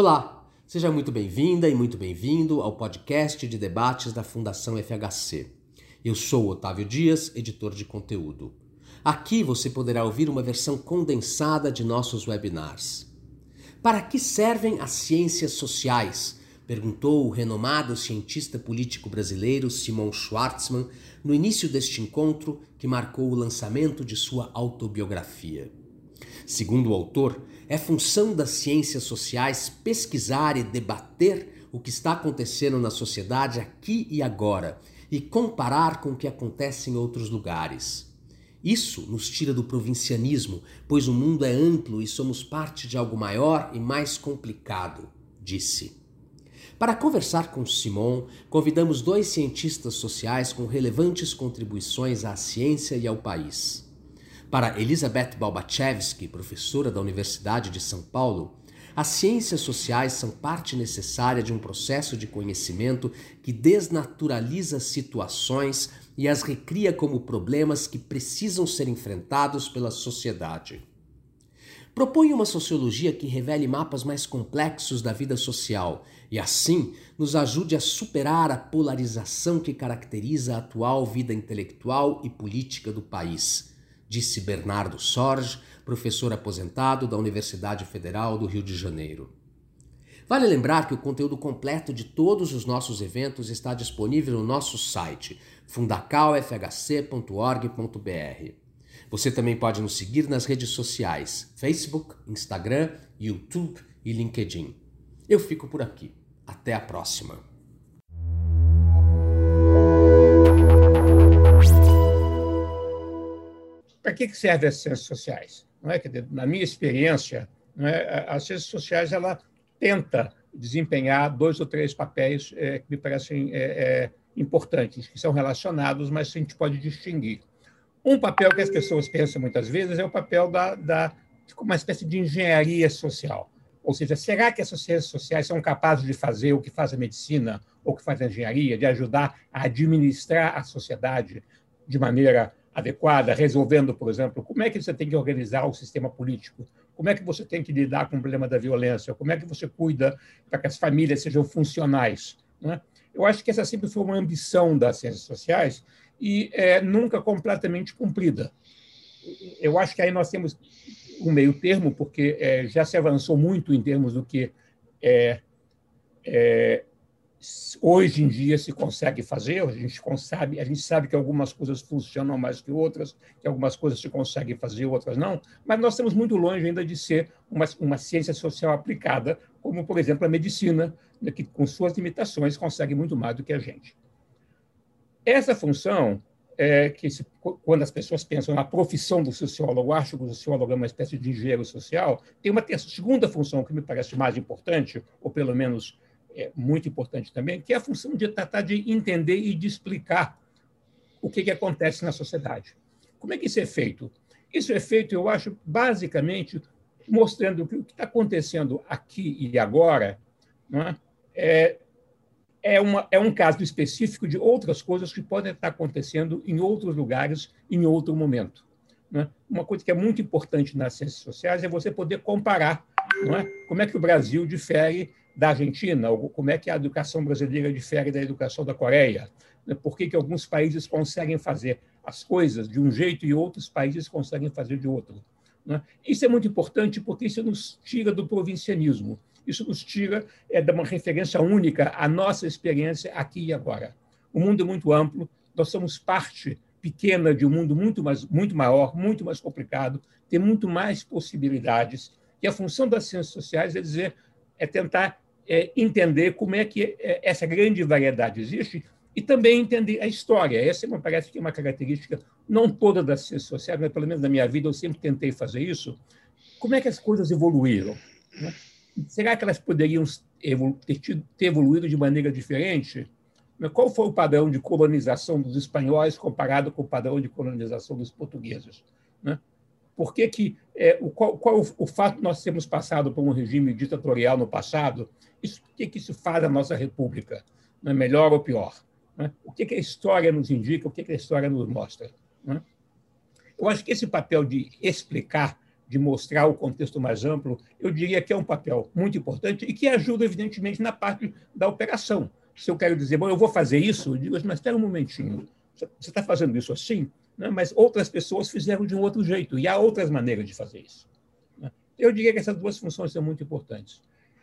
Olá, seja muito bem-vinda e muito bem-vindo ao podcast de debates da Fundação FHC. Eu sou Otávio Dias, editor de conteúdo. Aqui você poderá ouvir uma versão condensada de nossos webinars. Para que servem as ciências sociais? perguntou o renomado cientista político brasileiro Simon Schwartzman no início deste encontro que marcou o lançamento de sua autobiografia. Segundo o autor, é função das ciências sociais pesquisar e debater o que está acontecendo na sociedade aqui e agora e comparar com o que acontece em outros lugares. Isso nos tira do provincianismo, pois o mundo é amplo e somos parte de algo maior e mais complicado, disse. Para conversar com Simon, convidamos dois cientistas sociais com relevantes contribuições à ciência e ao país. Para Elizabeth Balbachevsky, professora da Universidade de São Paulo, as ciências sociais são parte necessária de um processo de conhecimento que desnaturaliza situações e as recria como problemas que precisam ser enfrentados pela sociedade. Propõe uma sociologia que revele mapas mais complexos da vida social e, assim, nos ajude a superar a polarização que caracteriza a atual vida intelectual e política do país, disse Bernardo Sorge, professor aposentado da Universidade Federal do Rio de Janeiro. Vale lembrar que o conteúdo completo de todos os nossos eventos está disponível no nosso site fundacalfhc.org.br. Você também pode nos seguir nas redes sociais: Facebook, Instagram, YouTube e LinkedIn. Eu fico por aqui. Até a próxima. Para que servem as ciências sociais? Não é? Na minha experiência, é? as ciências sociais ela tenta desempenhar dois ou três papéis é, que me parecem é, é, importantes, que são relacionados, mas a gente pode distinguir. Um papel que as pessoas pensam muitas vezes é o papel da, da uma espécie de engenharia social. Ou seja, será que essas ciências sociais são capazes de fazer o que faz a medicina ou o que faz a engenharia, de ajudar a administrar a sociedade de maneira adequada, resolvendo, por exemplo, como é que você tem que organizar o sistema político, como é que você tem que lidar com o problema da violência, como é que você cuida para que as famílias sejam funcionais. Né? Eu acho que essa sempre foi uma ambição das ciências sociais e é, nunca completamente cumprida. Eu acho que aí nós temos um meio termo, porque é, já se avançou muito em termos do que é, é, hoje em dia se consegue fazer. A gente, consegue, a gente sabe que algumas coisas funcionam mais que outras, que algumas coisas se conseguem fazer, outras não, mas nós estamos muito longe ainda de ser uma, uma ciência social aplicada, como, por exemplo, a medicina, né, que, com suas limitações, consegue muito mais do que a gente. Essa função, é, que se, quando as pessoas pensam na profissão do sociólogo, acho que o sociólogo é uma espécie de engenheiro social, tem uma segunda função que me parece mais importante, ou pelo menos é, muito importante também, que é a função de tratar de entender e de explicar o que, que acontece na sociedade. Como é que isso é feito? Isso é feito, eu acho, basicamente mostrando que o que está acontecendo aqui e agora é, é é, uma, é um caso específico de outras coisas que podem estar acontecendo em outros lugares, em outro momento. Né? Uma coisa que é muito importante nas ciências sociais é você poder comparar é? como é que o Brasil difere da Argentina, como é que a educação brasileira difere da educação da Coreia, por que, que alguns países conseguem fazer as coisas de um jeito e outros países conseguem fazer de outro. Né? Isso é muito importante porque isso nos tira do provincianismo isso nos tira é, de uma referência única à nossa experiência aqui e agora. O mundo é muito amplo, nós somos parte pequena de um mundo muito, mais, muito maior, muito mais complicado, tem muito mais possibilidades. E a função das ciências sociais é dizer, é tentar é, entender como é que é, essa grande variedade existe e também entender a história. Essa me parece que é uma característica, não toda das ciências sociais, mas pelo menos na minha vida eu sempre tentei fazer isso. Como é que as coisas evoluíram? Né? será que elas poderiam ter, tido, ter evoluído de maneira diferente? Qual foi o padrão de colonização dos espanhóis comparado com o padrão de colonização dos portugueses? Né? Por que, que é, o, qual, qual o, fato de nós termos passado por um regime ditatorial no passado, isso, o que, que isso faz à nossa república? Não é melhor ou pior? Né? O que, que a história nos indica, o que, que a história nos mostra? Né? Eu acho que esse papel de explicar de mostrar o contexto mais amplo, eu diria que é um papel muito importante e que ajuda, evidentemente, na parte da operação. Se eu quero dizer, bom, eu vou fazer isso, eu digo, mas espera um momentinho, você está fazendo isso assim, né? mas outras pessoas fizeram de um outro jeito, e há outras maneiras de fazer isso. Eu diria que essas duas funções são muito importantes.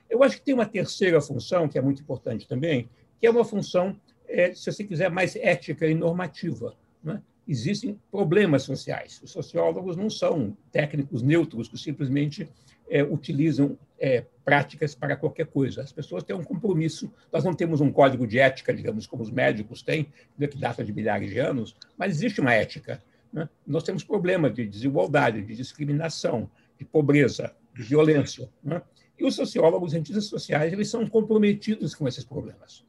Eu acho que tem uma terceira função, que é muito importante também, que é uma função, é, se você quiser, mais ética e normativa. Né? existem problemas sociais. Os sociólogos não são técnicos neutros que simplesmente é, utilizam é, práticas para qualquer coisa. As pessoas têm um compromisso. Nós não temos um código de ética, digamos, como os médicos têm, né, que data de milhares de anos, mas existe uma ética. Né? Nós temos problemas de desigualdade, de discriminação, de pobreza, de violência. Né? E os sociólogos, os cientistas sociais, eles são comprometidos com esses problemas.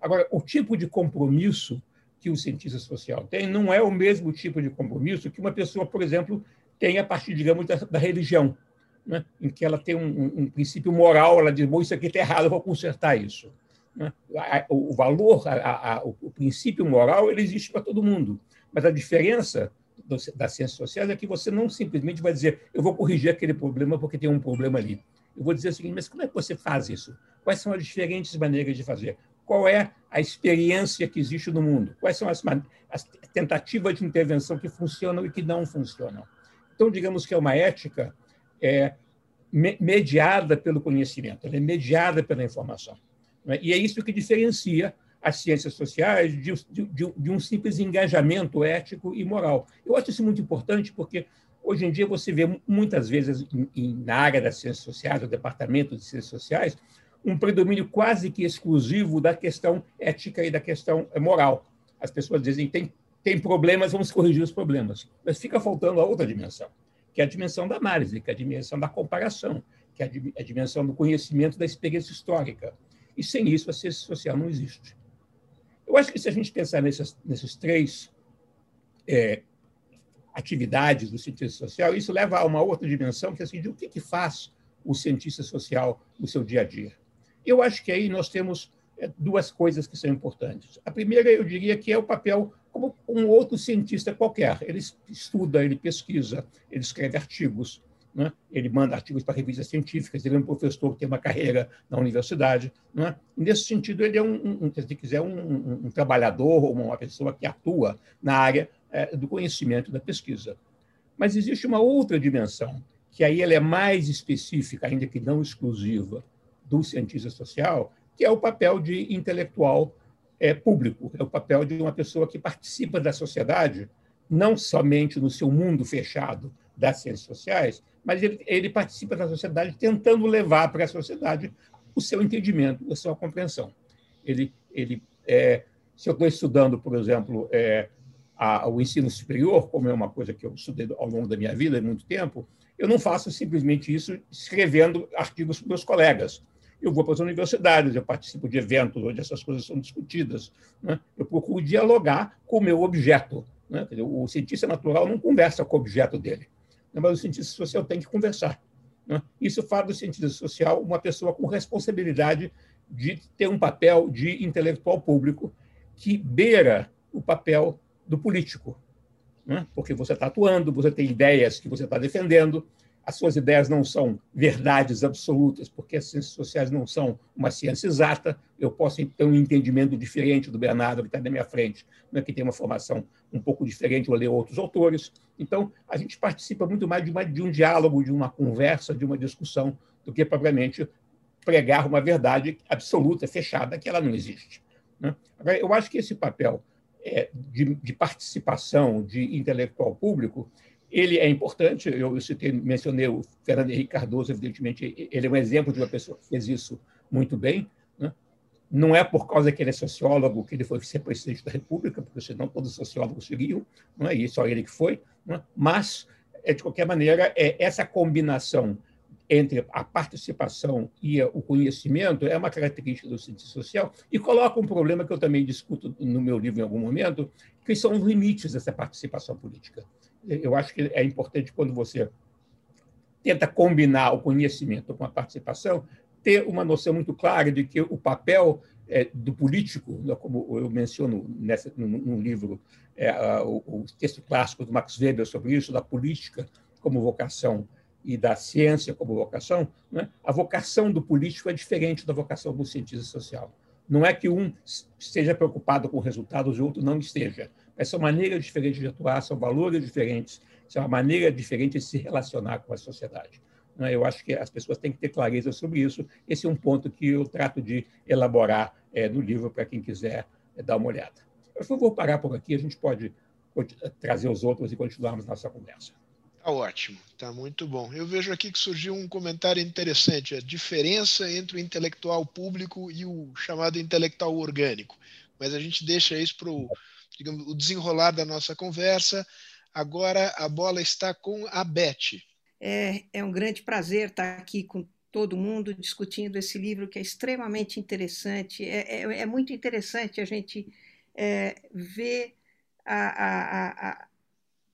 Agora, o tipo de compromisso que o cientista social tem não é o mesmo tipo de compromisso que uma pessoa, por exemplo, tem a partir, digamos, da, da religião, né? em que ela tem um, um, princípio moral, ela diz, bom, isso aqui está errado, eu vou consertar isso. Né? O, valor, a, a, o princípio moral, ele existe para todo mundo, mas a diferença das ciências sociais é que você não simplesmente vai dizer, eu vou corrigir aquele problema porque tem um problema ali. Eu vou dizer o seguinte, mas como é que você faz isso? Quais são as diferentes maneiras de fazer? qual é a experiência que existe no mundo, quais são as, as tentativas de intervenção que funcionam e que não funcionam. Então, digamos que é uma ética é, mediada pelo conhecimento, ela é mediada pela informação. Né? E é isso que diferencia as ciências sociais de, de, de, um simples engajamento ético e moral. Eu acho isso muito importante porque hoje em dia você vê muitas vezes em, em, na área das ciências sociais, o departamento de ciências sociais, um predomínio quase que exclusivo da questão ética e da questão moral. As pessoas dizem tem tem problemas, vamos corrigir os problemas. Mas fica faltando a outra dimensão, que é a dimensão da análise, que é a dimensão da comparação, que é a dimensão do conhecimento da experiência histórica. E sem isso a ciência social não existe. Eu acho que se a gente pensar nesses, nesses três é, atividades do cientista social, isso leva a uma outra dimensão, que é assim, de o que, que faz o cientista social no seu dia a dia. Eu acho que aí nós temos é, duas coisas que são importantes. A primeira, eu diria que é o papel como um outro cientista qualquer. Ele estuda, ele pesquisa, ele escreve artigos, né? ele manda artigos para revistas científicas, ele é um professor que tem uma carreira na universidade. Né? Nesse sentido, ele é, um, um se quiser, um, um, trabalhador ou uma pessoa que atua na área é, do conhecimento da pesquisa. Mas existe uma outra dimensão, que aí ela é mais específica, ainda que não exclusiva, do cientista social, que é o papel de intelectual é, público, é o papel de uma pessoa que participa da sociedade, não somente no seu mundo fechado das ciências sociais, mas ele, ele participa da sociedade tentando levar para a sociedade o seu entendimento, a sua compreensão. Ele, ele é, se eu estou estudando, por exemplo, é, a, o ensino superior, como é uma coisa que eu estudei ao longo da minha vida, há muito tempo, eu não faço simplesmente isso escrevendo artigos para meus colegas eu vou para as universidades, eu participo de eventos onde essas coisas são discutidas. Né? Eu procuro dialogar com o meu objeto. Né? O cientista natural não conversa com o objeto dele, né? mas o cientista social tem que conversar. Né? Isso faz do cientista social uma pessoa com responsabilidade de ter um papel de intelectual público que beira o papel do político. Né? Porque você está atuando, você tem ideias que você está defendendo, as suas ideias não são verdades absolutas, porque as ciências sociais não são uma ciência exata. Eu posso ter um entendimento diferente do Bernardo, que está na minha frente, né, que tem uma formação um pouco diferente, ou ler outros autores. Então, a gente participa muito mais de, uma, de um diálogo, de uma conversa, de uma discussão, do que propriamente pregar uma verdade absoluta, fechada, que ela não existe. Né? Agora, eu acho que esse papel é, de, de participação de intelectual público ele é importante, eu citei, mencionei o Fernando Henrique Cardoso, evidentemente, ele é um exemplo de uma pessoa que fez isso muito bem. Né? Não é por causa que ele é sociólogo que ele foi ser presidente da República, porque senão todos os sociólogos seguiam, não é? e só ele que foi. Né? Mas, é, de qualquer maneira, é essa combinação entre a participação e o conhecimento é uma característica do cientista social e coloca um problema que eu também discuto no meu livro em algum momento, que são os limites dessa participação política. Eu acho que é importante quando você tenta combinar o conhecimento com a participação, ter uma noção muito clara de que o papel é, do político, né, como eu menciono nessa, no, livro, é, o, texto clássico do Max Weber sobre isso, da política como vocação e da ciência como vocação, né? a vocação do político é diferente da vocação do cientista social. Não é que um esteja preocupado com resultados e o outro não esteja. Essa maneira diferente de atuar, são valores diferentes, é uma maneira diferente de se relacionar com a sociedade. Né? Eu acho que as pessoas têm que ter clareza sobre isso. Esse é um ponto que eu trato de elaborar é, no livro para quem quiser é, dar uma olhada. Eu vou parar por aqui, a gente pode trazer os outros e continuarmos nossa conversa. Tá ótimo, tá muito bom. Eu vejo aqui que surgiu um comentário interessante, a diferença entre o intelectual público e o chamado intelectual orgânico. Mas a gente deixa isso para o desenrolar da nossa conversa. Agora a bola está com a Beth. É, é um grande prazer estar aqui com todo mundo discutindo esse livro que é extremamente interessante. É, é, é muito interessante a gente é, ver a, a, a,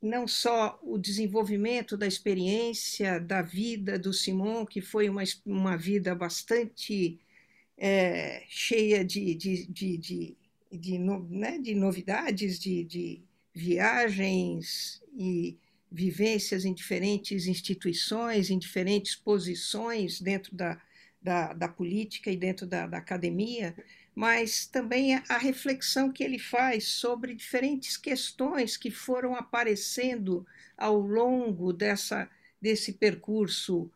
não só o desenvolvimento da experiência da vida do Simon, que foi uma, uma vida bastante é, cheia de, de, de, de, de, no, né, de novidades, de, de viagens e vivências em diferentes instituições, em diferentes posições dentro da, da, da política e dentro da, da academia, mas também a reflexão que ele faz sobre diferentes questões que foram aparecendo ao longo dessa, desse percurso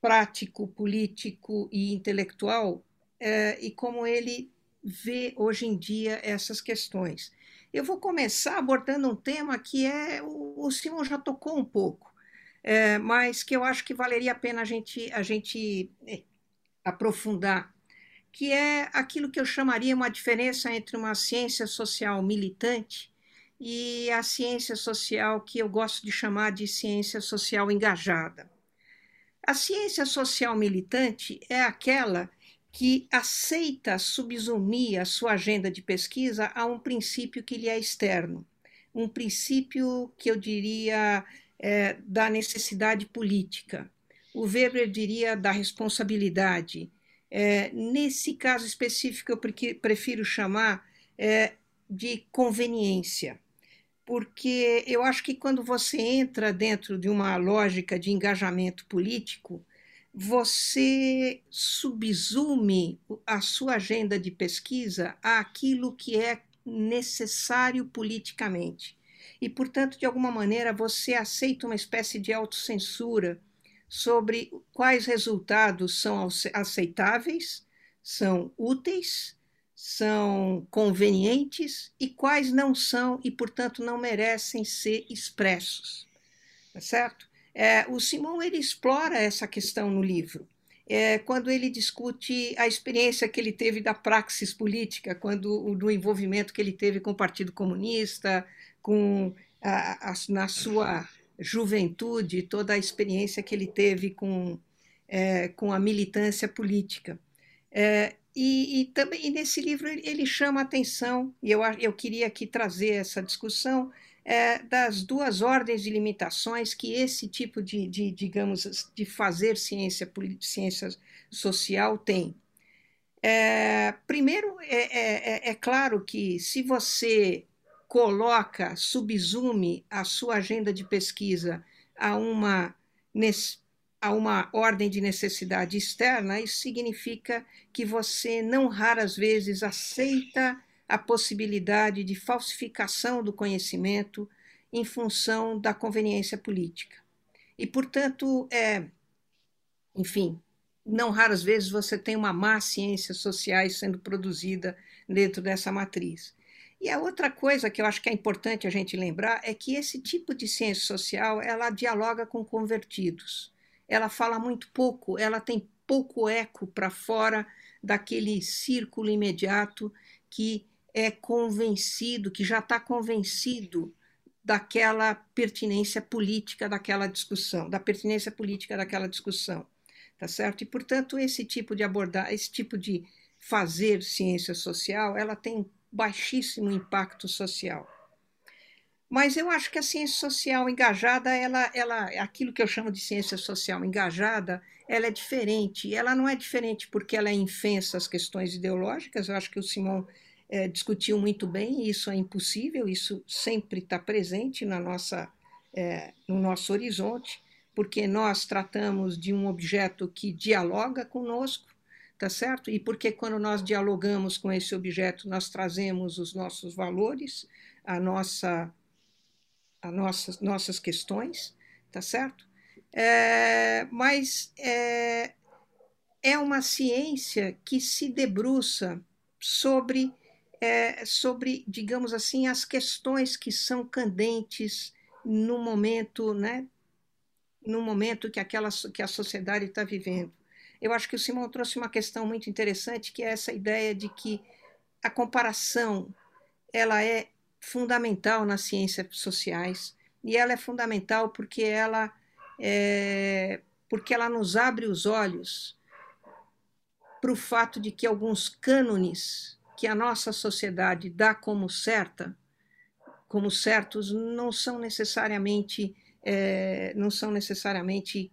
prático, político e intelectual, é, e como ele vê hoje em dia essas questões. Eu vou começar abordando um tema que é o, o Simon já tocou um pouco, é, mas que eu acho que valeria a pena a gente, a gente é, aprofundar que é aquilo que eu chamaria uma diferença entre uma ciência social militante e a ciência social que eu gosto de chamar de ciência social engajada. A ciência social militante é aquela que aceita subsumir a sua agenda de pesquisa a um princípio que lhe é externo, um princípio que eu diria é, da necessidade política. O Weber diria da responsabilidade, é, nesse caso específico, eu prefiro chamar é, de conveniência, porque eu acho que quando você entra dentro de uma lógica de engajamento político, você subsume a sua agenda de pesquisa àquilo que é necessário politicamente. E, portanto, de alguma maneira, você aceita uma espécie de autocensura sobre quais resultados são aceitáveis, são úteis, são convenientes e quais não são e, portanto, não merecem ser expressos. Tá certo? É, o Simon ele explora essa questão no livro. É, quando ele discute a experiência que ele teve da praxis política, quando do envolvimento que ele teve com o Partido Comunista, com a, a, na sua juventude, toda a experiência que ele teve com, é, com a militância política. É, e, e, também e nesse livro ele, chama a atenção, e eu, eu queria aqui trazer essa discussão, é, das duas ordens de limitações que esse tipo de, de digamos, de fazer ciência, ciência social tem. É, primeiro, é, é, é, claro que se você coloca, subsume a sua agenda de pesquisa a uma, a uma ordem de necessidade externa, isso significa que você não raras vezes aceita a possibilidade de falsificação do conhecimento em função da conveniência política. E, portanto, é, enfim, não raras vezes você tem uma má ciências sociais sendo produzida dentro dessa matriz. E a outra coisa que eu acho que é importante a gente lembrar é que esse tipo de ciência social ela dialoga com convertidos. Ela fala muito pouco, ela tem pouco eco para fora daquele círculo imediato que é convencido, que já está convencido daquela pertinência política daquela discussão, da pertinência política daquela discussão, tá certo? E portanto esse tipo de abordar, esse tipo de fazer ciência social, ela tem baixíssimo impacto social. Mas eu acho que a ciência social engajada, ela, ela, aquilo que eu chamo de ciência social engajada, ela é diferente. Ela não é diferente porque ela é infensa às questões ideológicas. Eu acho que o Simon é, discutiu muito bem. Isso é impossível. Isso sempre está presente na nossa é, no nosso horizonte, porque nós tratamos de um objeto que dialoga conosco, tá certo? E porque quando nós dialogamos com esse objeto, nós trazemos os nossos valores, a nossa, a nossas, nossas questões, tá certo? É, mas é, é uma ciência que se debruça sobre, é, sobre, digamos assim, as questões que são candentes no momento, né, no momento que, aquela, que a sociedade está vivendo. Eu acho que o Simão trouxe uma questão muito interessante, que é essa ideia de que a comparação ela é fundamental nas ciências sociais e ela é fundamental porque ela é, porque ela nos abre os olhos para o fato de que alguns cânones que a nossa sociedade dá como certa, como certos, não são necessariamente é, não são necessariamente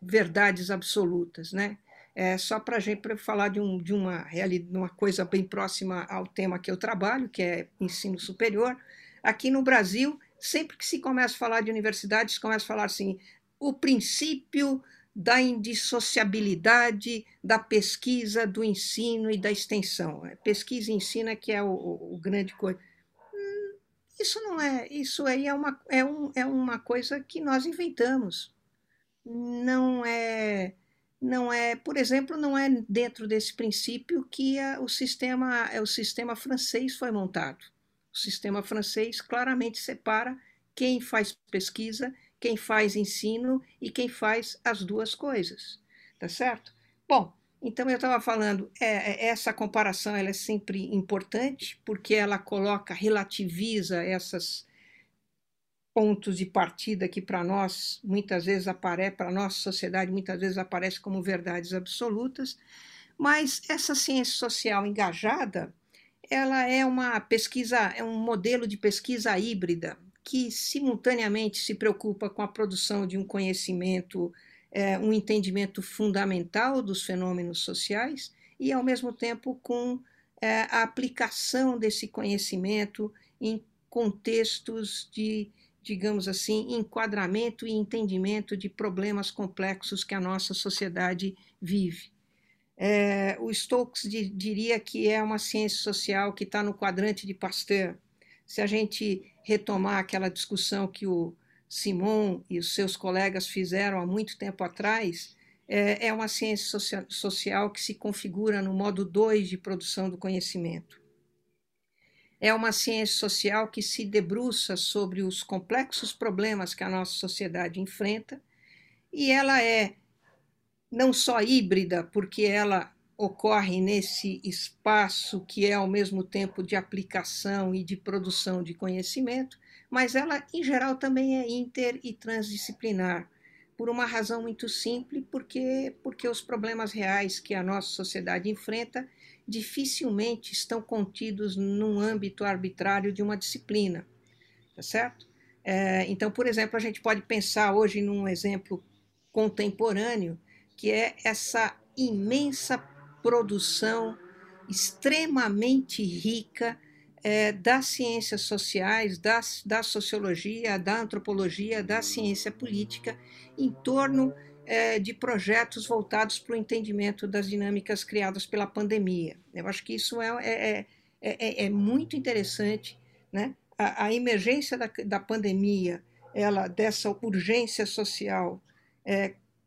verdades absolutas, né? É, só para a gente pra falar de, um, de uma, uma coisa bem próxima ao tema que eu trabalho, que é ensino superior, aqui no Brasil, sempre que se começa a falar de universidade, se começa a falar assim, o princípio da indissociabilidade da pesquisa, do ensino e da extensão. É, pesquisa e ensino é que é o, o, o grande coisa. Hum, isso não é, isso aí é uma, é, um, é uma coisa que nós inventamos não é não é, por exemplo, não é dentro desse princípio que a, o sistema é o sistema francês foi montado. O sistema francês claramente separa quem faz pesquisa, quem faz ensino e quem faz as duas coisas, tá certo? Bom, então eu estava falando, é, é, essa comparação ela é sempre importante porque ela coloca, relativiza essas pontos de partida que para nós muitas vezes aparece, para nossa sociedade muitas vezes aparece como verdades absolutas, mas essa ciência social engajada, ela é uma pesquisa, é um modelo de pesquisa híbrida que simultaneamente se preocupa com a produção de um conhecimento, é, um entendimento fundamental dos fenômenos sociais e ao mesmo tempo com é, a aplicação desse conhecimento em contextos de digamos assim, enquadramento e entendimento de problemas complexos que a nossa sociedade vive. É, o Stokes diria que é uma ciência social que está no quadrante de Pasteur. Se a gente retomar aquela discussão que o Simon e os seus colegas fizeram há muito tempo atrás, é, é uma ciência social que se configura no modo 2 de produção do conhecimento é uma ciência social que se debruça sobre os complexos problemas que a nossa sociedade enfrenta, e ela é não só híbrida, porque ela ocorre nesse espaço que é ao mesmo tempo de aplicação e de produção de conhecimento, mas ela, em geral, também é inter e transdisciplinar, por uma razão muito simples, porque, porque os problemas reais que a nossa sociedade enfrenta dificilmente estão contidos num âmbito arbitrário de uma disciplina, tá certo? É, então, por exemplo, a gente pode pensar hoje num exemplo contemporâneo, que é essa imensa produção extremamente rica é, das ciências sociais, da, da sociologia, da antropologia, da ciência política, em torno é, de projetos voltados para o entendimento das dinâmicas criadas pela pandemia. Eu acho que isso é, é, é, é muito interessante. Né? A, a emergência da, da, pandemia, ela dessa urgência social,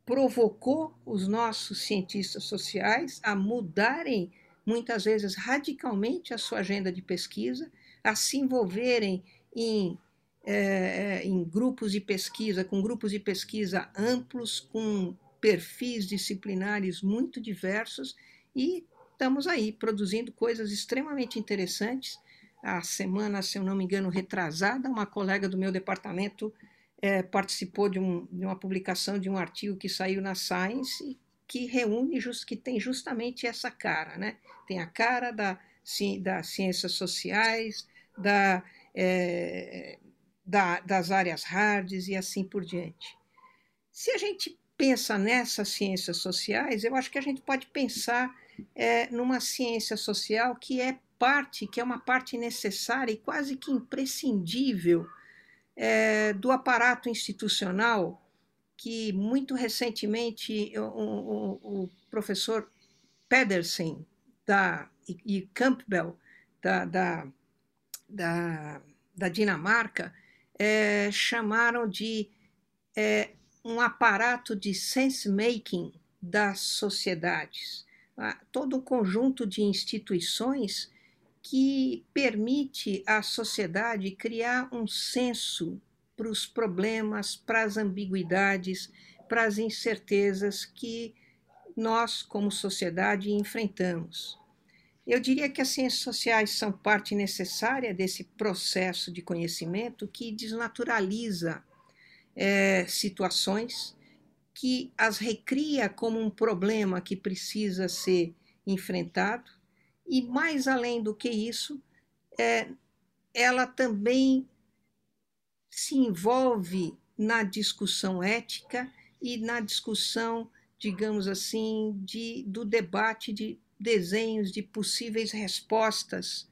provocou os nossos cientistas sociais a mudarem, muitas vezes radicalmente, a sua agenda de pesquisa, a se envolverem em é, em grupos de pesquisa, com grupos de pesquisa amplos, com perfis disciplinares muito diversos, e estamos aí produzindo coisas extremamente interessantes. A semana, se eu não me engano, retrasada, uma colega do meu departamento é, participou de, um, de, uma publicação de um artigo que saiu na Science que reúne, just, que tem justamente essa cara, né? Tem a cara da, das ciências sociais, da é, da, das áreas hards e assim por diante. Se a gente pensa nessas ciências sociais, eu acho que a gente pode pensar é, numa ciência social que é parte, que é uma parte necessária e quase que imprescindível é, do aparato institucional que muito recentemente o, o, o professor Pedersen da, e, Campbell da, da, da, da Dinamarca é, chamaram de é, um aparato de sense-making das sociedades. Ah, todo um conjunto de instituições que permite à sociedade criar um senso para os problemas, para as ambiguidades, para as incertezas que nós, como sociedade, enfrentamos. Eu diria que as ciências sociais são parte necessária desse processo de conhecimento que desnaturaliza é, situações, que as recria como um problema que precisa ser enfrentado, e mais além do que isso, é, ela também se envolve na discussão ética e na discussão, digamos assim, de, do debate de desenhos de possíveis respostas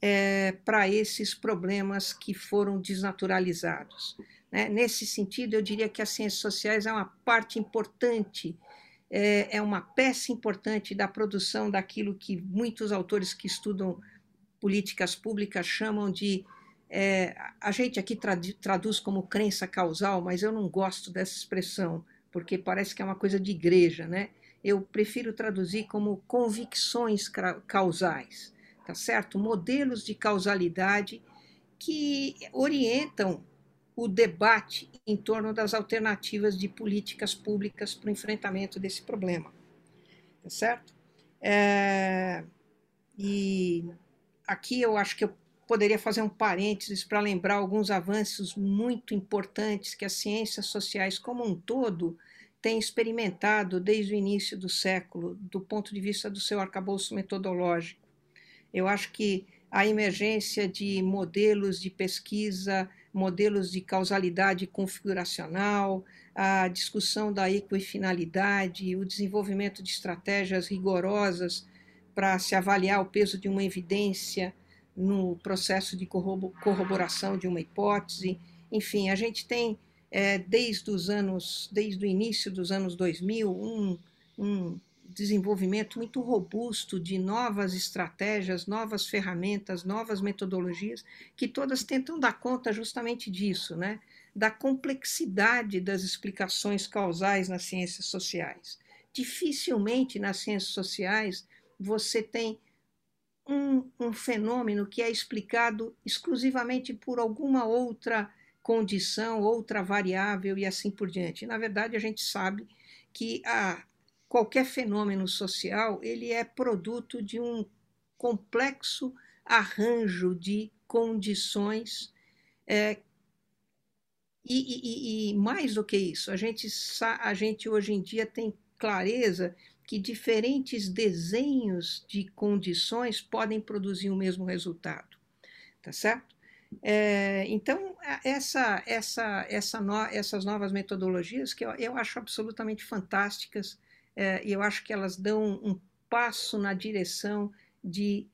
é, para esses problemas que foram desnaturalizados. Né? Nesse sentido, eu diria que as ciências sociais é uma parte importante, é, é uma peça importante da produção daquilo que muitos autores que estudam políticas públicas chamam de é, a gente aqui traduz como crença causal, mas eu não gosto dessa expressão, porque parece que é uma coisa de igreja, né? Eu prefiro traduzir como convicções causais, tá certo? Modelos de causalidade que orientam o debate em torno das alternativas de políticas públicas para o enfrentamento desse problema, tá certo? É, e aqui eu acho que eu poderia fazer um parênteses para lembrar alguns avanços muito importantes que as ciências sociais como um todo têm experimentado desde o início do século, do ponto de vista do seu arcabouço metodológico. Eu acho que a emergência de modelos de pesquisa, modelos de causalidade configuracional, a discussão da equifinalidade, o desenvolvimento de estratégias rigorosas para se avaliar o peso de uma evidência, no processo de corroboração de uma hipótese. Enfim, a gente tem, é, desde os anos, desde o início dos anos 2000, um, um desenvolvimento muito robusto de novas estratégias, novas ferramentas, novas metodologias, que todas tentam dar conta justamente disso, né? da complexidade das explicações causais nas ciências sociais. Dificilmente nas ciências sociais você tem um, um fenômeno que é explicado exclusivamente por alguma outra condição, outra variável e assim por diante. Na verdade, a gente sabe que a, qualquer fenômeno social ele é produto de um complexo arranjo de condições é, e, e, e, mais do que isso, a gente, a gente hoje em dia tem clareza que diferentes desenhos de condições podem produzir o mesmo resultado, tá certo? É, então, essa, essa, essa no, essas novas metodologias que eu, eu acho absolutamente fantásticas é, e eu acho que elas dão um passo na direção de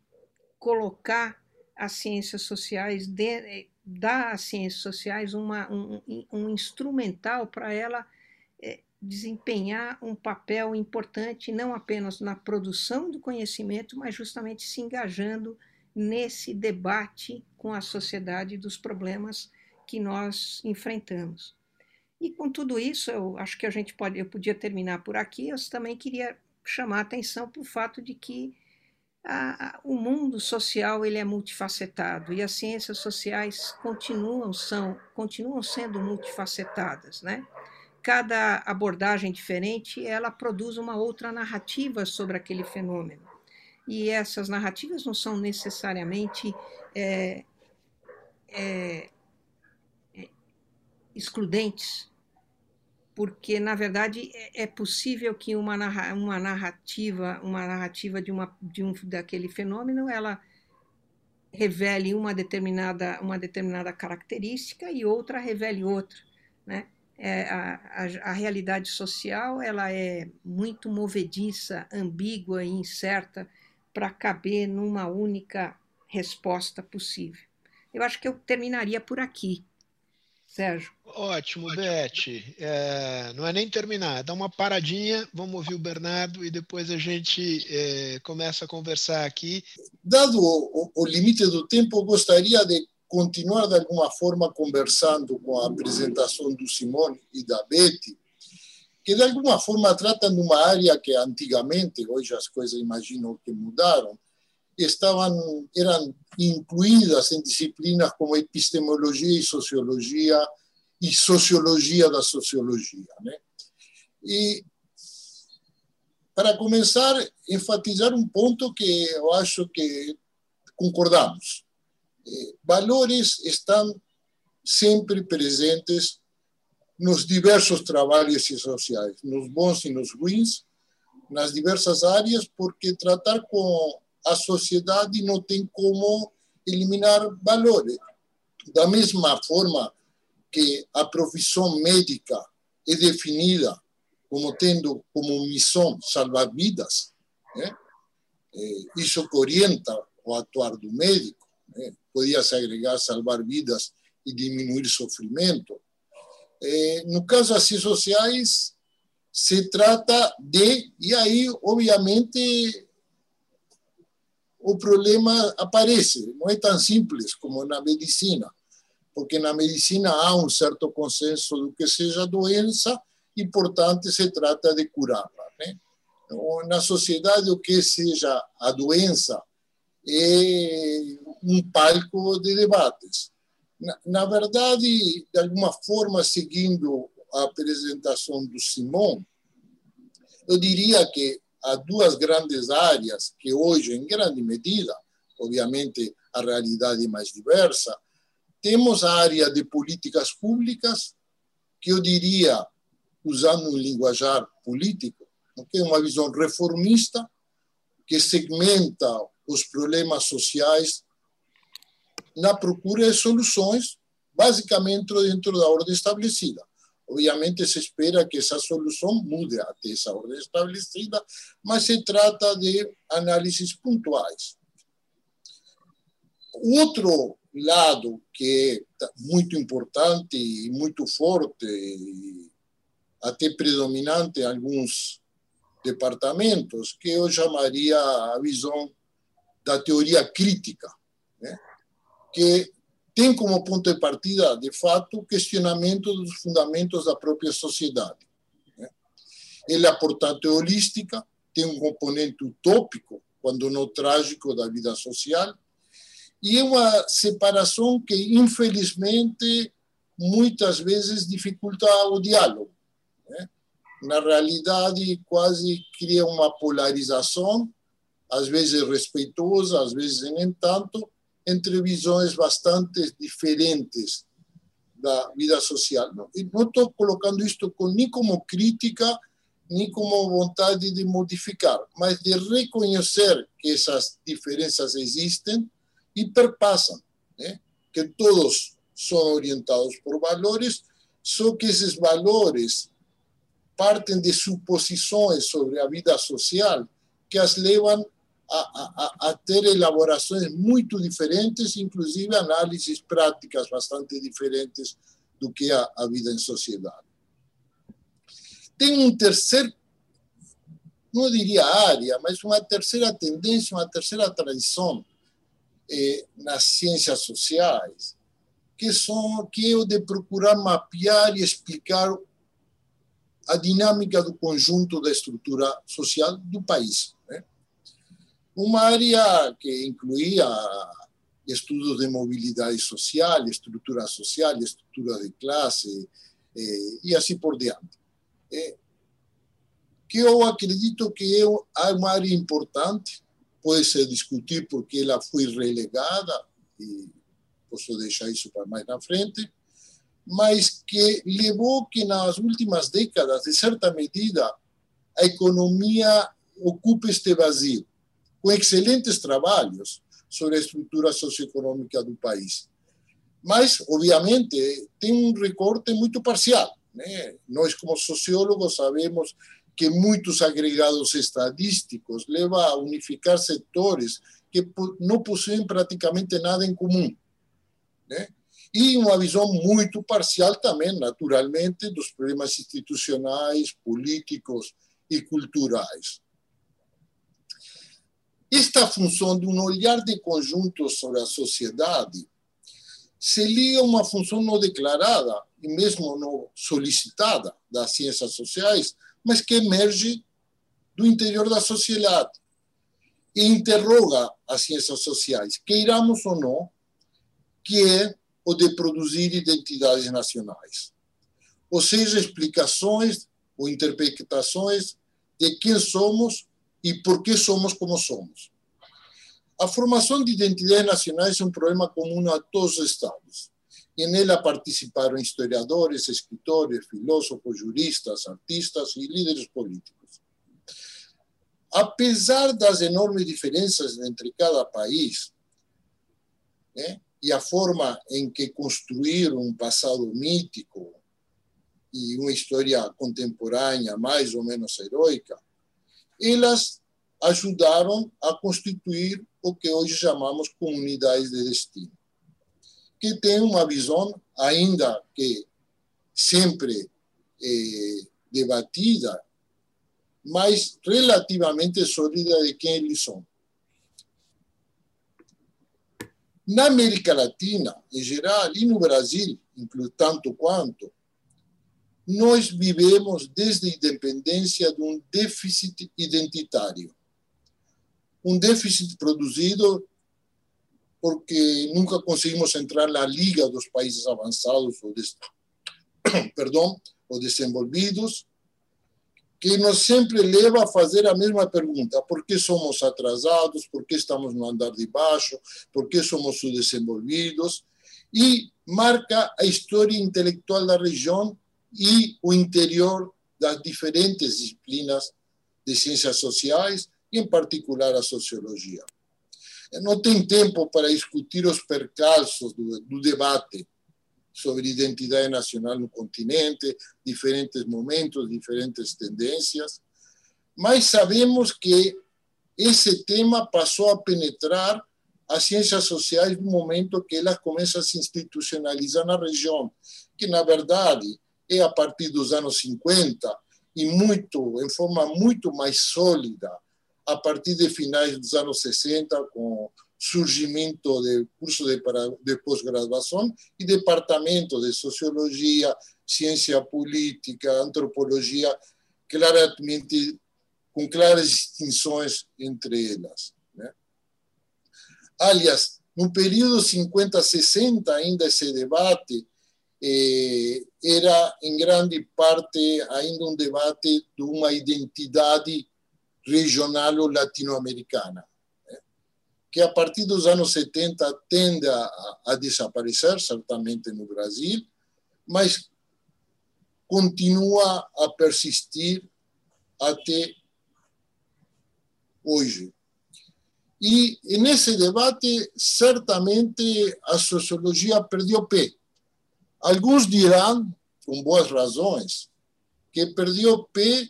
colocar as ciências sociais, de, dar às ciências sociais uma, um, um instrumental para ela é, desempenhar um papel importante não apenas na produção do conhecimento, mas justamente se engajando nesse debate com a sociedade dos problemas que nós enfrentamos. E com tudo isso, eu acho que a gente pode, eu podia terminar por aqui. Eu também queria chamar a atenção para o fato de que a, a, o mundo social ele é multifacetado e as ciências sociais continuam são continuam sendo multifacetadas, né? cada abordagem diferente, ela produz uma outra narrativa sobre aquele fenômeno. E essas narrativas não são necessariamente é, é, é, excludentes, porque na verdade é, é possível que uma, uma narrativa, uma narrativa de, uma, de um daquele fenômeno, ela revele uma determinada uma determinada característica e outra revele outra, né? é, a, a, a, realidade social ela é muito movediça, ambígua e incerta para caber numa única resposta possível. Eu acho que eu terminaria por aqui. Sérgio. Ótimo, Beth. É, não é nem terminar, dá uma paradinha, vamos ouvir o Bernardo e depois a gente é, começa a conversar aqui. Dado o, o, limite do tempo, gostaria de continuar de alguma forma conversando com a apresentação do Simone e da Beth, que de alguma forma tratam de uma área que antigamente, hoje as coisas imagino que mudaram, estavam eram incluídas em disciplinas como epistemologia e sociologia e sociologia da sociologia, né? E para começar, enfatizar um ponto que eu acho que concordamos. Eh, valores estão sempre presentes nos diversos trabalhos sociais, nos bons e nos ruins, nas diversas áreas, porque tratar com a sociedade não tem como eliminar valores. Da mesma forma que a profissão médica é definida como tendo como missão salvar vidas, né? isso que orienta o atuar do médico. Né? Podia se agregar salvar vidas e diminuir sofrimento. No caso ciências sociais, se trata de, e aí, obviamente, o problema aparece. Não é tão simples como na medicina, porque na medicina há um certo consenso do que seja doença e, portanto, se trata de curá-la. Né? Na sociedade, o que seja a doença é um palco de debates. Na, na verdade, de alguma forma, seguindo a apresentação do Simão, eu diria que há duas grandes áreas que hoje, em grande medida, obviamente a realidade é mais diversa, temos a área de políticas públicas, que eu diria, usando um linguajar político, que é uma visão reformista, que segmenta os problemas sociais na procura de soluções, basicamente dentro da ordem estabelecida. Obviamente se espera que essa solução mude até essa ordem estabelecida, mas se trata de análises pontuais. Outro lado que é muito importante e muito forte, até predominante em alguns departamentos, que eu chamaria a visão da teoria crítica? Que tem como ponto de partida, de fato, o questionamento dos fundamentos da própria sociedade. Ela, portanto, é holística, tem um componente utópico, quando não trágico, da vida social, e é uma separação que, infelizmente, muitas vezes dificulta o diálogo. Né? Na realidade, quase cria uma polarização, às vezes respeitosa, às vezes nem tanto, entre visões bastante diferentes da vida social. Não, e não estou colocando isto com, nem como crítica, nem como vontade de modificar, mas de reconhecer que essas diferenças existem e perpassam, né? que todos são orientados por valores, só que esses valores partem de suposições sobre a vida social que as levam a, a, a, ter elaborações muito diferentes, inclusive análises práticas bastante diferentes do que a, a vida em sociedade. Tem um terceiro, não diria área, mas uma terceira tendência, uma terceira tradição eh, nas ciências sociais, que são que é o de procurar mapear e explicar a dinâmica do conjunto da estrutura social do país uma área que incluía estudos de mobilidade social, estrutura social, estrutura de classe eh, e assim por diante. Eh, que eu acredito que é uma área importante, pode se discutir porque ela foi relegada, e posso deixar isso para mais na frente, mas que levou que nas últimas décadas, de certa medida, a economia ocupe este vazio com excelentes trabalhos sobre a estrutura socioeconômica do país. Mas, obviamente, tem um recorte muito parcial. Né? Nós, como sociólogos, sabemos que muitos agregados estadísticos levam a unificar setores que não possuem praticamente nada em comum. Né? e uma visão muito parcial também, naturalmente, dos problemas institucionais, políticos e culturais. Esta função de um olhar de conjunto sobre a sociedade se liga a uma função não declarada e mesmo não solicitada das ciências sociais, mas que emerge do interior da sociedade e interroga as ciências sociais, queiramos ou não, que é o de produzir identidades nacionais. Ou seja, explicações ou interpretações de quem somos e por que somos como somos. A formação de identidades nacionais é um problema comum a todos os Estados. E nela participaram historiadores, escritores, filósofos, juristas, artistas e líderes políticos. Apesar das enormes diferenças entre cada país, né, e a forma em que construir um passado mítico e uma história contemporânea mais ou menos heroica, elas ajudaram a constituir o que hoje chamamos comunidades de destino, que tem uma visão, ainda que sempre eh, debatida, mas relativamente sólida de quem eles são. Na América Latina, em geral, e no Brasil, tanto quanto, nós vivemos desde a independência de um déficit identitário. Um déficit produzido porque nunca conseguimos entrar na liga dos países avançados ou, des... perdão, ou desenvolvidos, que nos sempre leva a fazer a mesma pergunta: por que somos atrasados? Por que estamos no andar de baixo? Por que somos subdesenvolvidos? E marca a história intelectual da região e o interior das diferentes disciplinas de ciências sociais, e em particular a sociologia. Não tem tempo para discutir os percalços do, do debate sobre identidade nacional no continente, diferentes momentos, diferentes tendências, mas sabemos que esse tema passou a penetrar as ciências sociais no momento que elas começam a se institucionalizar na região, que na verdade é a partir dos anos 50 e muito em forma muito mais sólida a partir de finais dos anos 60 com surgimento de curso de, de pós-graduação e departamento de sociologia, ciência política, antropologia, claramente com claras distinções entre elas. Né? Aliás, no período 50-60, ainda esse debate eh, era, em grande parte, ainda um debate de uma identidade regional ou latino-americana que a partir dos anos 70 tende a, a desaparecer, certamente no Brasil, mas continua a persistir até hoje. E nesse debate, certamente a sociologia perdeu pé. Alguns dirão, com boas razões, que perdeu pé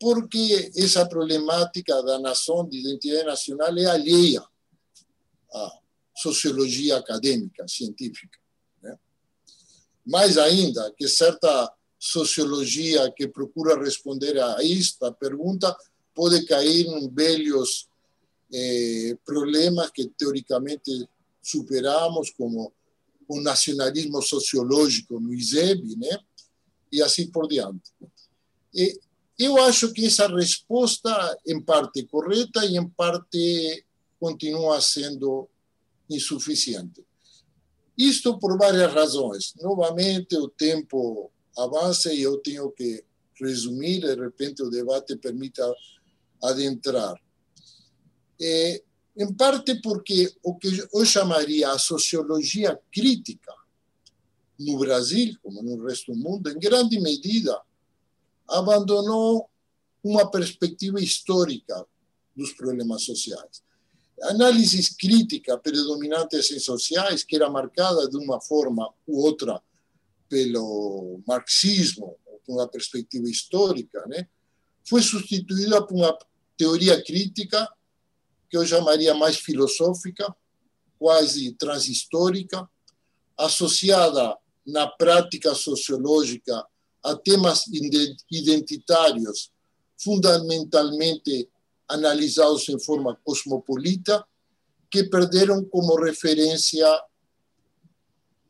porque essa problemática da nação, de identidade nacional, é alheia a sociologia acadêmica, científica. Né? Mais ainda, que certa sociologia que procura responder a esta pergunta pode cair em velhos eh, problemas que teoricamente superamos, como o nacionalismo sociológico no ISEB, né? e assim por diante. E eu acho que essa resposta, em parte correta e em parte continua sendo insuficiente. Isto por várias razões. Novamente, o tempo avança e eu tenho que resumir, de repente o debate permita adentrar. É, em parte porque o que eu chamaria a sociologia crítica no Brasil, como no resto do mundo, em grande medida, abandonou uma perspectiva histórica dos problemas sociais análise crítica predominante em sociais, que era marcada de uma forma ou outra pelo marxismo, com uma perspectiva histórica, né, foi substituída por uma teoria crítica que eu chamaria mais filosófica, quase transhistórica, associada na prática sociológica a temas identitários, fundamentalmente analisados em forma cosmopolita, que perderam como referência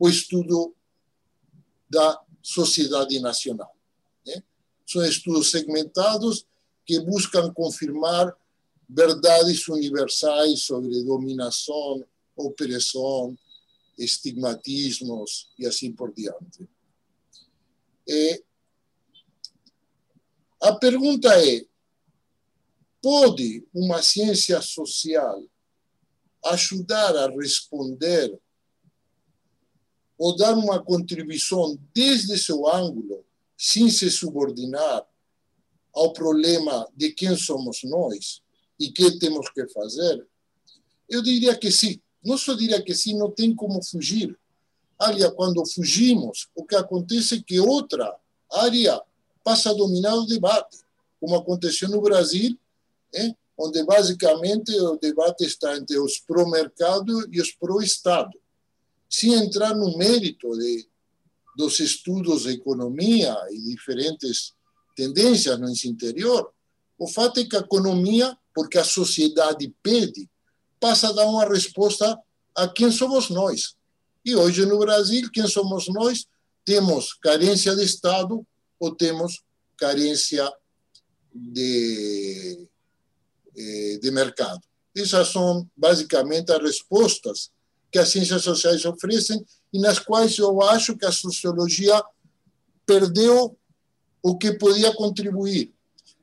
o estudo da sociedade nacional. Né? São estudos segmentados que buscam confirmar verdades universais sobre dominação, opressão, estigmatismos e assim por diante. É, a pergunta é: pode uma ciência social ajudar a responder ou dar uma contribuição desde seu ângulo, sem se subordinar ao problema de quem somos nós e que temos que fazer? Eu diria que sim. Não só diria que sim, não tem como fugir. Aliás, quando fugimos, o que acontece é que outra área passa a dominar o debate, como aconteceu no Brasil, hein? onde basicamente o debate está entre os pró-mercado e os pró-Estado. Sem entrar no mérito de, dos estudos de economia e diferentes tendências no interior, o fato é que a economia, porque a sociedade pede, passa a dar uma resposta a quem somos nós. E hoje no Brasil, quem somos nós? Temos carência de Estado ou temos carência de, eh, de mercado. Essas são basicamente as respostas que as ciências sociais oferecem e nas quais eu acho que a sociologia perdeu o que podia contribuir.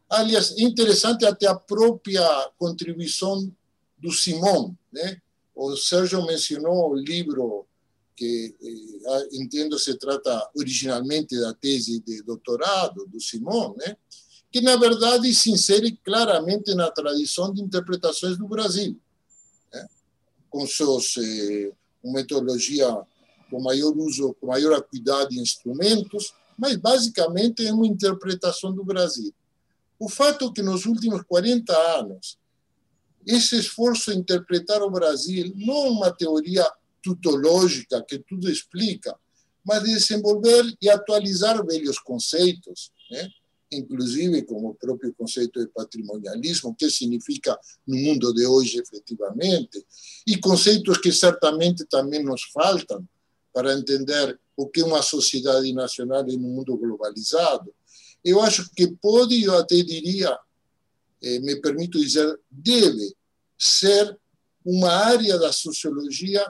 Aliás, interessante até a própria contribuição do Simon, né? O Sérgio mencionou o livro que eh, entendo se trata originalmente da tese de doutorado do Simon, né? que na verdade se insere claramente na tradição de interpretações do Brasil, né? com suas eh, metodologia com maior uso, com maior acuidade de instrumentos, mas basicamente é uma interpretação do Brasil. O fato é que nos últimos 40 anos, esse esforço de interpretar o Brasil, não uma teoria tutológica que tudo explica, mas de desenvolver e atualizar velhos conceitos, né? inclusive como o próprio conceito de patrimonialismo, que significa no mundo de hoje efetivamente, e conceitos que certamente também nos faltam para entender o que é uma sociedade nacional em um mundo globalizado, eu acho que pode, eu até diria, eh, me permito dizer, deve ser uma área da sociologia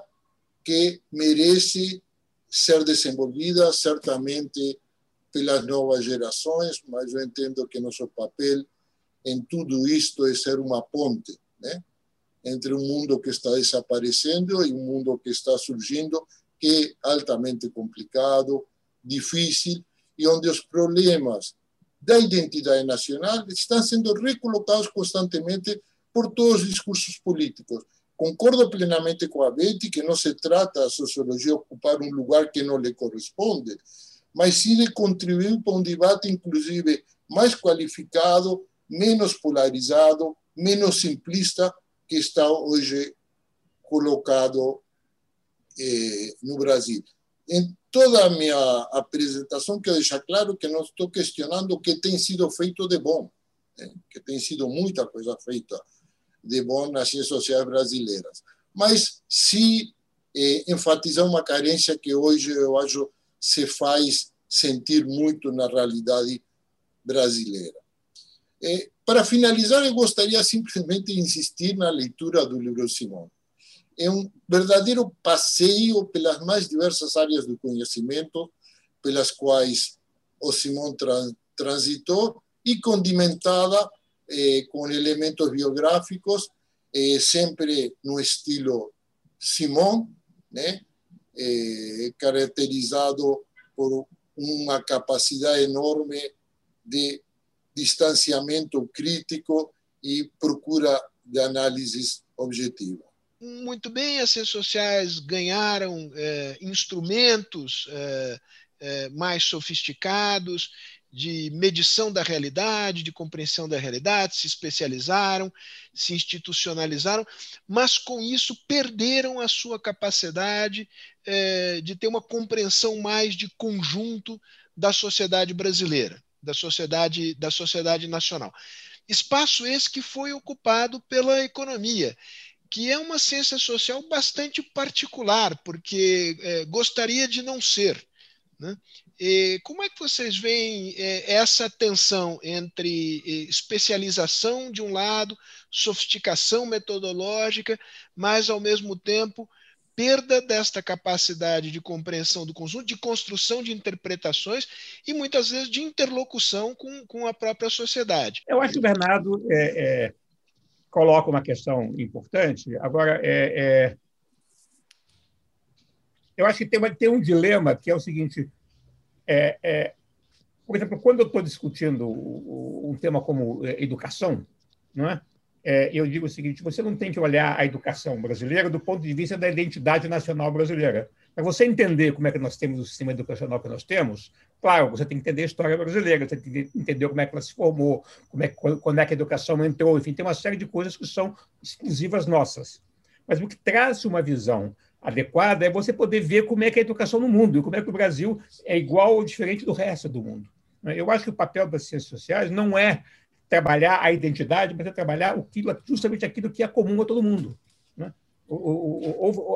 que merece ser desenvolvida certamente pelas novas gerações, mas eu entendo que nosso papel em tudo isto é ser uma ponte, né? entre um mundo que está desaparecendo e um mundo que está surgindo, que é altamente complicado, difícil, e onde os problemas da identidade nacional estão sendo recolocados constantemente por todos os discursos políticos. Concordo plenamente com a Betty que não se trata a sociologia ocupar um lugar que não lhe corresponde, mas sim de contribuir para um debate, inclusive, mais qualificado, menos polarizado, menos simplista que está hoje colocado eh, no Brasil. Toda a minha apresentação, quero deixar claro que não estou questionando o que tem sido feito de bom, né? que tem sido muita coisa feita de bom nas ciências sociais brasileiras. Mas se eh, enfatizar uma carência que hoje eu acho se faz sentir muito na realidade brasileira. Eh, para finalizar, eu gostaria simplesmente de insistir na leitura do livro Simão é um verdadeiro passeio pelas mais diversas áreas do conhecimento pelas quais o Simão transitou e condimentada eh, com elementos biográficos, eh, sempre no estilo Simão, né? Eh, caracterizado por uma capacidade enorme de distanciamento crítico e procura de análises objetiva muito bem, as ciências sociais ganharam é, instrumentos é, é, mais sofisticados, de medição da realidade, de compreensão da realidade, se especializaram, se institucionalizaram, mas com isso perderam a sua capacidade é, de ter uma compreensão mais de conjunto da sociedade brasileira, da sociedade, da sociedade nacional. Espaço esse que foi ocupado pela economia, que é uma ciência social bastante particular, porque é, gostaria de não ser. Né? Como é que vocês veem é, essa tensão entre especialização de um lado, sofisticação metodológica, mas ao mesmo tempo perda desta capacidade de compreensão do conjunto, de construção de interpretações e muitas vezes de interlocução com, com a própria sociedade. Eu acho que o Bernardo é, é, coloca uma questão importante. Agora, é, é eu acho que tem, tem um dilema que é o seguinte: é, é, por exemplo, quando eu estou discutindo um tema como é, educação, não é? é, eu digo o seguinte: você não tem que olhar a educação brasileira do ponto de vista da identidade nacional brasileira. Para você entender como é que nós temos o sistema educacional que nós temos, claro, você tem que entender a história brasileira, você tem que entender como é que ela se formou, como é, quando é que a educação entrou, enfim, tem uma série de coisas que são exclusivas nossas. Mas o que traz uma visão adequada é você poder ver como é que é a educação no mundo, e como é que o Brasil é igual ou diferente do resto do mundo. Eu acho que o papel das ciências sociais não é trabalhar a identidade, mas é trabalhar aquilo, justamente aquilo que é comum a todo mundo. Né?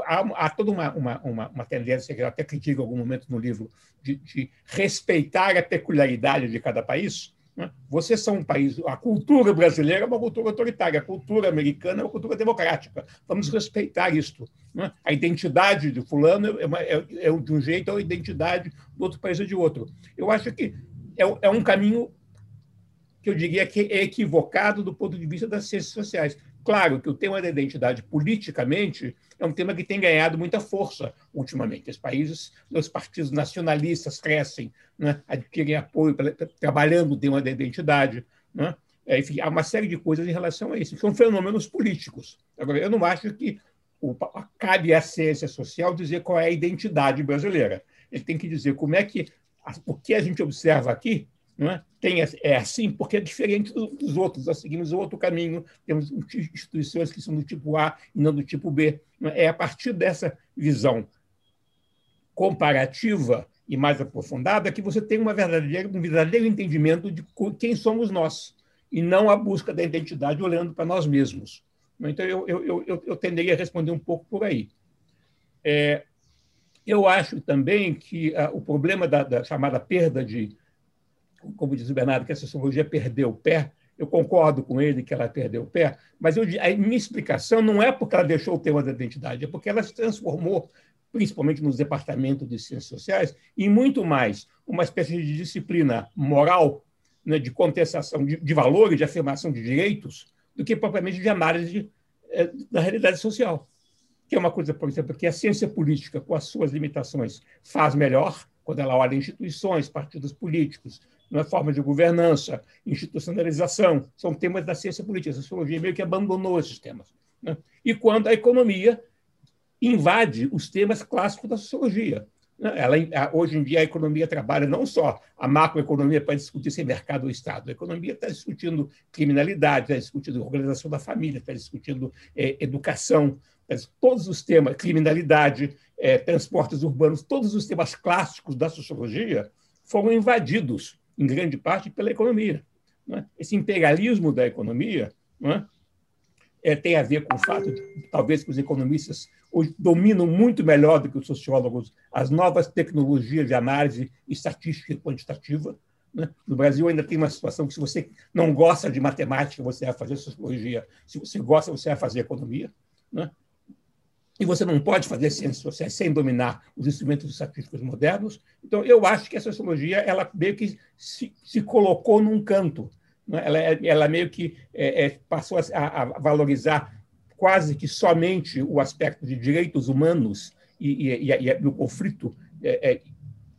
há, há, toda uma, uma, uma, uma, tendência, que eu até critico em algum momento no livro, de, de respeitar a peculiaridade de cada país. Né? Vocês são um país, a cultura brasileira é uma cultura autoritária, a cultura americana é uma cultura democrática. Vamos respeitar isto. Né? A identidade de fulano é, uma, é, é, de um jeito, a identidade do outro país é de outro. Eu acho que é, é um caminho que eu diria que é equivocado do ponto de vista das ciências sociais. Claro que o tema da identidade politicamente é um tema que tem ganhado muita força ultimamente. Os países, os partidos nacionalistas crescem, né, adquirem apoio trabalhando o tema da identidade. Né? É, enfim, há uma série de coisas em relação a isso. São fenômenos políticos. Agora, eu não acho que o, cabe à ciência social dizer qual é a identidade brasileira. Ele tem que dizer como é que o que a gente observa aqui não é? Tem, é assim porque é diferente dos outros. Nós seguimos outro caminho, temos instituições que são do tipo A e não do tipo B. É? é a partir dessa visão comparativa e mais aprofundada que você tem uma verdadeira, um verdadeiro entendimento de quem somos nós, e não a busca da identidade olhando para nós mesmos. Então, eu, eu, eu, eu tenderia a responder um pouco por aí. É, eu acho também que ah, o problema da, da chamada perda de como diz o Bernardo, que a sociologia perdeu o pé, eu concordo com ele que ela perdeu o pé, mas eu, a minha explicação não é porque ela deixou o tema da identidade, é porque ela se transformou, principalmente nos departamentos de ciências sociais, em muito mais uma espécie de disciplina moral, né, de contestação de, de valores, de afirmação de direitos, do que propriamente de análise é, da realidade social. Que é uma coisa, por exemplo, que a ciência política, com as suas limitações, faz melhor, quando ela olha instituições, partidos políticos, não é forma de governança, institucionalização, são temas da ciência política. A sociologia meio que abandonou esses temas. Né? E quando a economia invade os temas clássicos da sociologia. Né? Ela, hoje em dia, a economia trabalha não só a macroeconomia para discutir se é mercado ou Estado. A economia está discutindo criminalidade, está discutindo organização da família, está discutindo é, educação, todos os temas, criminalidade, é, transportes urbanos, todos os temas clássicos da sociologia foram invadidos em grande parte, pela economia. É? Esse imperialismo da economia é? É, tem a ver com o fato de, talvez, que os economistas hoje dominam muito melhor do que os sociólogos as novas tecnologias de análise estatística e quantitativa. Né? No Brasil ainda tem uma situação que, se você não gosta de matemática, você vai fazer sociologia. Se você gosta, você vai fazer economia. E você não pode fazer ciências sociais sem dominar os instrumentos estatísticos modernos. Então, eu acho que a sociologia ela meio que se, se colocou num canto. Né? Ela, ela meio que é, é, passou a, a, valorizar quase que somente o aspecto de direitos humanos e, e, e, e o conflito é, é,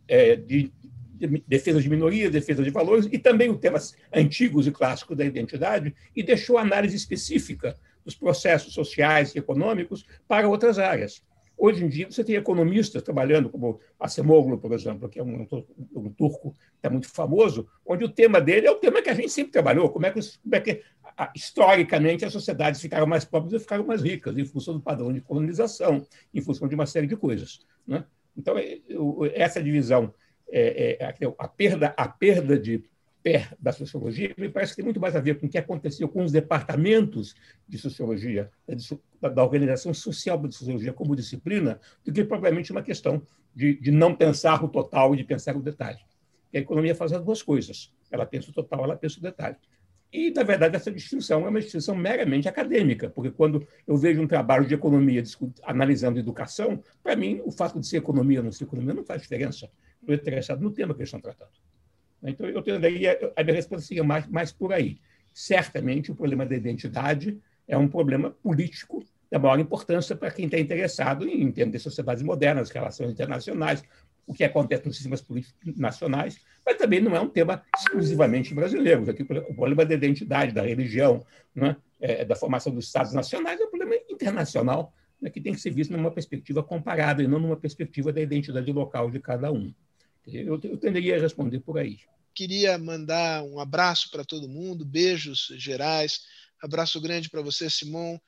é de, de defesa de minorias, defesa de valores, e também os temas antigos e clássicos da identidade, e deixou análise específica dos processos sociais e econômicos para outras áreas. Hoje em dia, você tem economistas trabalhando, como Acemoglu, por exemplo, que é um, um turco que é muito famoso, onde o tema dele é o tema que a gente sempre trabalhou, como é que, como é que historicamente as sociedades ficaram mais pobres e ficaram mais ricas, em função do padrão de colonização, em função de uma série de coisas. Né? Então, é, essa divisão, é, é, a, perda, a perda de pé da sociologia, me parece que tem muito mais a ver com o que aconteceu com os departamentos de sociologia, da organização social da sociologia como disciplina, do que propriamente uma questão de, de não pensar o total e de pensar o detalhe. E a economia faz as duas coisas. Ela pensa o total, ela pensa o detalhe. E, na verdade, essa distinção é uma distinção meramente acadêmica, porque quando eu vejo um trabalho de economia analisando educação, para mim, o fato de ser economia ou não ser economia não faz diferença. Estou interessado no tema que eles estão tratando. Então, eu tenderia, a minha resposta seria mais, mais por aí. Certamente, o problema da identidade é um problema político da maior importância para quem está interessado em entender sociedades modernas, relações internacionais, o que acontece nos sistemas políticos nacionais, mas também não é um tema exclusivamente brasileiro. Aqui, o problema da identidade, da religião, né, é, da formação dos Estados nacionais é um problema internacional né, que tem que ser visto numa perspectiva comparada e não numa perspectiva da identidade local de cada um. Eu, eu tenderia a responder por aí. Queria mandar um abraço para todo mundo, beijos gerais, abraço grande para você, Simon,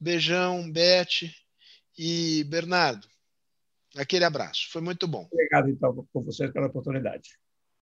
beijão, Beth e Bernardo. Aquele abraço, foi muito bom. Obrigado, então, por vocês pela oportunidade.